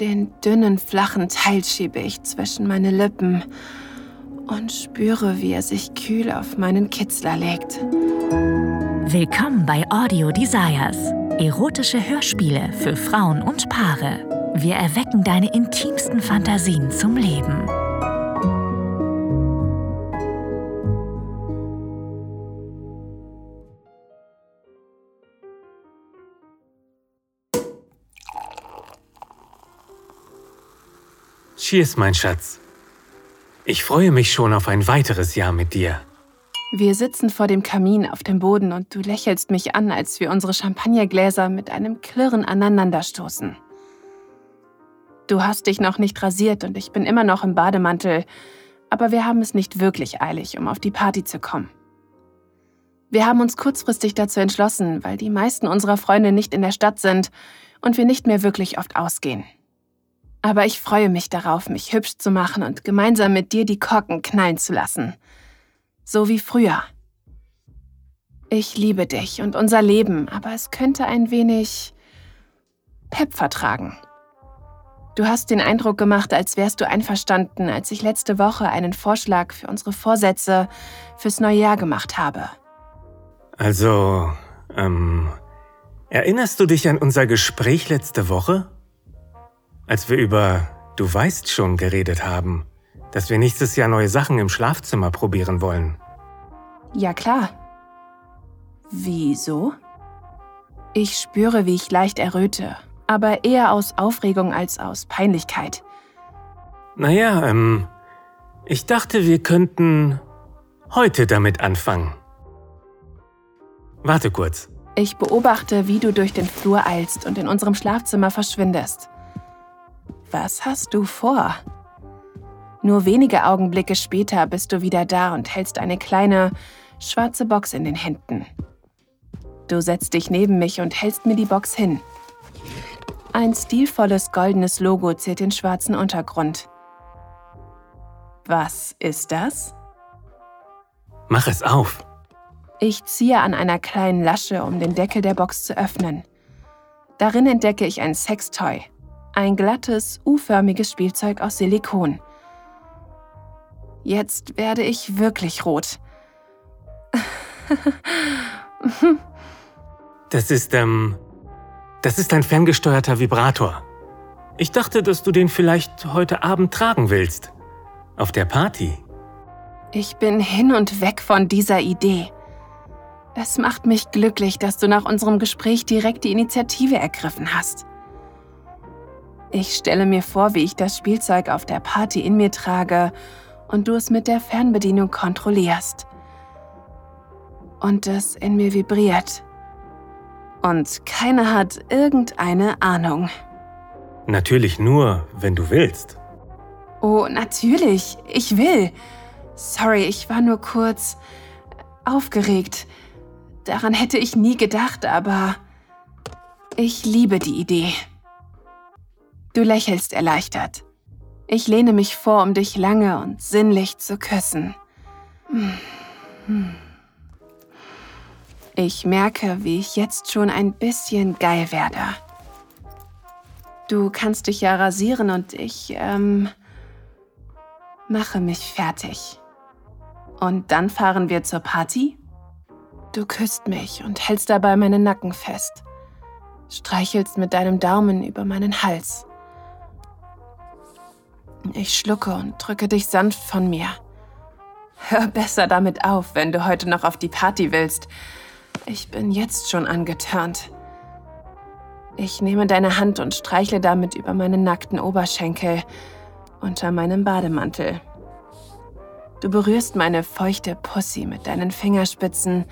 Den dünnen, flachen Teil schiebe ich zwischen meine Lippen und spüre, wie er sich kühl auf meinen Kitzler legt. Willkommen bei Audio Desires. Erotische Hörspiele für Frauen und Paare. Wir erwecken deine intimsten Fantasien zum Leben. Cheers, mein Schatz. Ich freue mich schon auf ein weiteres Jahr mit dir. Wir sitzen vor dem Kamin auf dem Boden und du lächelst mich an, als wir unsere Champagnergläser mit einem Klirren aneinanderstoßen. Du hast dich noch nicht rasiert und ich bin immer noch im Bademantel, aber wir haben es nicht wirklich eilig, um auf die Party zu kommen. Wir haben uns kurzfristig dazu entschlossen, weil die meisten unserer Freunde nicht in der Stadt sind und wir nicht mehr wirklich oft ausgehen. Aber ich freue mich darauf, mich hübsch zu machen und gemeinsam mit dir die Korken knallen zu lassen. So wie früher. Ich liebe dich und unser Leben, aber es könnte ein wenig Pep vertragen. Du hast den Eindruck gemacht, als wärst du einverstanden, als ich letzte Woche einen Vorschlag für unsere Vorsätze fürs neue Jahr gemacht habe. Also, ähm, erinnerst du dich an unser Gespräch letzte Woche? Als wir über Du weißt schon geredet haben, dass wir nächstes Jahr neue Sachen im Schlafzimmer probieren wollen. Ja klar. Wieso? Ich spüre, wie ich leicht erröte, aber eher aus Aufregung als aus Peinlichkeit. Naja, ähm, ich dachte, wir könnten heute damit anfangen. Warte kurz. Ich beobachte, wie du durch den Flur eilst und in unserem Schlafzimmer verschwindest. Was hast du vor? Nur wenige Augenblicke später bist du wieder da und hältst eine kleine, schwarze Box in den Händen. Du setzt dich neben mich und hältst mir die Box hin. Ein stilvolles goldenes Logo ziert den schwarzen Untergrund. Was ist das? Mach es auf. Ich ziehe an einer kleinen Lasche, um den Deckel der Box zu öffnen. Darin entdecke ich ein Sextoy, ein glattes, U-förmiges Spielzeug aus Silikon. Jetzt werde ich wirklich rot. das ist, ähm, das ist ein ferngesteuerter Vibrator. Ich dachte, dass du den vielleicht heute Abend tragen willst. Auf der Party. Ich bin hin und weg von dieser Idee. Es macht mich glücklich, dass du nach unserem Gespräch direkt die Initiative ergriffen hast. Ich stelle mir vor, wie ich das Spielzeug auf der Party in mir trage und du es mit der Fernbedienung kontrollierst. Und es in mir vibriert. Und keiner hat irgendeine Ahnung. Natürlich nur, wenn du willst. Oh, natürlich, ich will. Sorry, ich war nur kurz aufgeregt. Daran hätte ich nie gedacht, aber ich liebe die Idee. Du lächelst erleichtert. Ich lehne mich vor, um dich lange und sinnlich zu küssen. Ich merke, wie ich jetzt schon ein bisschen geil werde. Du kannst dich ja rasieren und ich, ähm, mache mich fertig. Und dann fahren wir zur Party? Du küsst mich und hältst dabei meinen Nacken fest. Streichelst mit deinem Daumen über meinen Hals. Ich schlucke und drücke dich sanft von mir. Hör besser damit auf, wenn du heute noch auf die Party willst. Ich bin jetzt schon angetörnt. Ich nehme deine Hand und streichle damit über meinen nackten Oberschenkel unter meinem Bademantel. Du berührst meine feuchte Pussy mit deinen Fingerspitzen,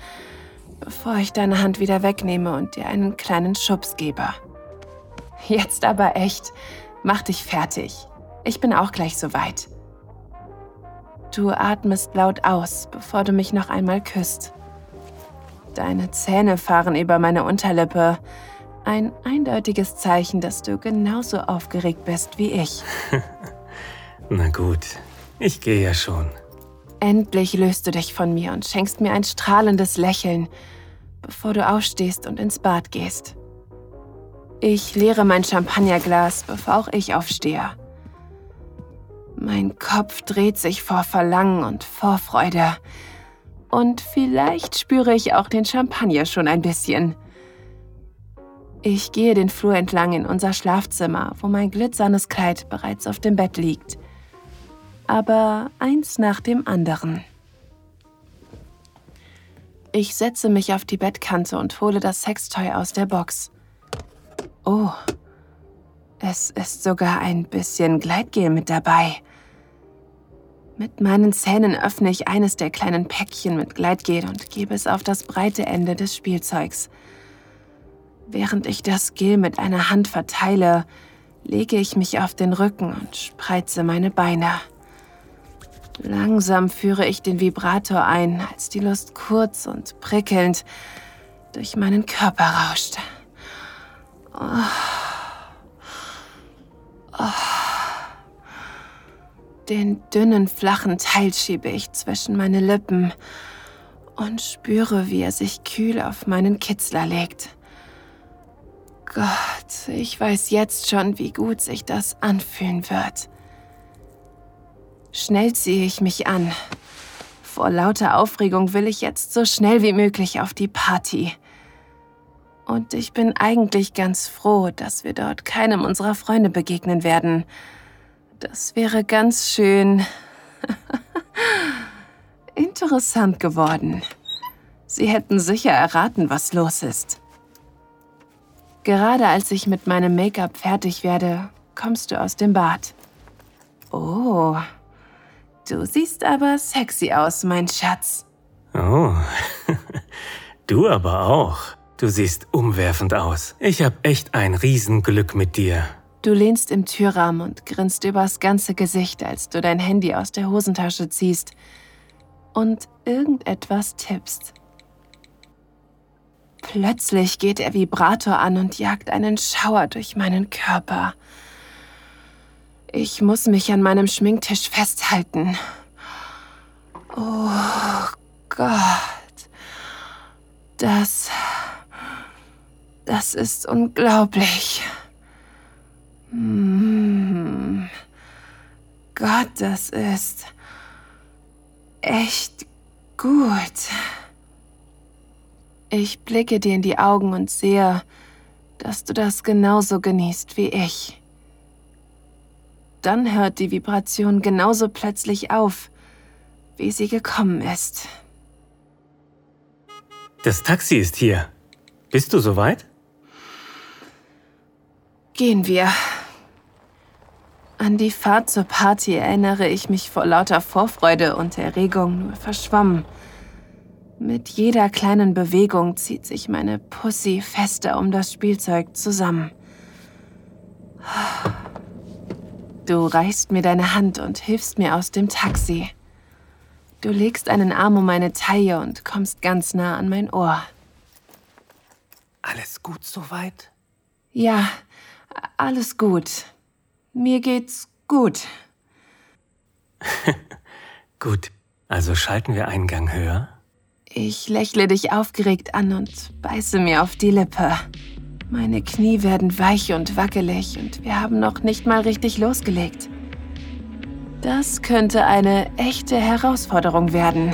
bevor ich deine Hand wieder wegnehme und dir einen kleinen Schubs gebe. Jetzt aber echt, mach dich fertig. Ich bin auch gleich soweit. Du atmest laut aus, bevor du mich noch einmal küsst. Deine Zähne fahren über meine Unterlippe. Ein eindeutiges Zeichen, dass du genauso aufgeregt bist wie ich. Na gut, ich gehe ja schon. Endlich löst du dich von mir und schenkst mir ein strahlendes Lächeln, bevor du aufstehst und ins Bad gehst. Ich leere mein Champagnerglas, bevor auch ich aufstehe. Mein Kopf dreht sich vor Verlangen und Vorfreude. Und vielleicht spüre ich auch den Champagner schon ein bisschen. Ich gehe den Flur entlang in unser Schlafzimmer, wo mein glitzernes Kleid bereits auf dem Bett liegt. Aber eins nach dem anderen. Ich setze mich auf die Bettkante und hole das Sextoy aus der Box. Oh, es ist sogar ein bisschen Gleitgel mit dabei. Mit meinen Zähnen öffne ich eines der kleinen Päckchen mit Gleitgel und gebe es auf das breite Ende des Spielzeugs. Während ich das Gel mit einer Hand verteile, lege ich mich auf den Rücken und spreize meine Beine. Langsam führe ich den Vibrator ein, als die Lust kurz und prickelnd durch meinen Körper rauscht. Oh. Oh. Den dünnen, flachen Teil schiebe ich zwischen meine Lippen und spüre, wie er sich kühl auf meinen Kitzler legt. Gott, ich weiß jetzt schon, wie gut sich das anfühlen wird. Schnell ziehe ich mich an. Vor lauter Aufregung will ich jetzt so schnell wie möglich auf die Party. Und ich bin eigentlich ganz froh, dass wir dort keinem unserer Freunde begegnen werden. Das wäre ganz schön interessant geworden. Sie hätten sicher erraten, was los ist. Gerade als ich mit meinem Make-up fertig werde, kommst du aus dem Bad. Oh, Du siehst aber sexy aus, mein Schatz. Oh, du aber auch. Du siehst umwerfend aus. Ich hab echt ein Riesenglück mit dir. Du lehnst im Türrahmen und grinst übers ganze Gesicht, als du dein Handy aus der Hosentasche ziehst und irgendetwas tippst. Plötzlich geht der Vibrator an und jagt einen Schauer durch meinen Körper. Ich muss mich an meinem Schminktisch festhalten. Oh Gott. Das. Das ist unglaublich. Hm. Gott, das ist echt gut. Ich blicke dir in die Augen und sehe, dass du das genauso genießt wie ich. Dann hört die Vibration genauso plötzlich auf, wie sie gekommen ist. Das Taxi ist hier. Bist du soweit? Gehen wir. An die Fahrt zur Party erinnere ich mich vor lauter Vorfreude und Erregung nur verschwommen. Mit jeder kleinen Bewegung zieht sich meine Pussy fester um das Spielzeug zusammen. Du reichst mir deine Hand und hilfst mir aus dem Taxi. Du legst einen Arm um meine Taille und kommst ganz nah an mein Ohr. Alles gut soweit? Ja, alles gut. Mir geht's gut. gut, also schalten wir einen Gang höher? Ich lächle dich aufgeregt an und beiße mir auf die Lippe. Meine Knie werden weich und wackelig und wir haben noch nicht mal richtig losgelegt. Das könnte eine echte Herausforderung werden.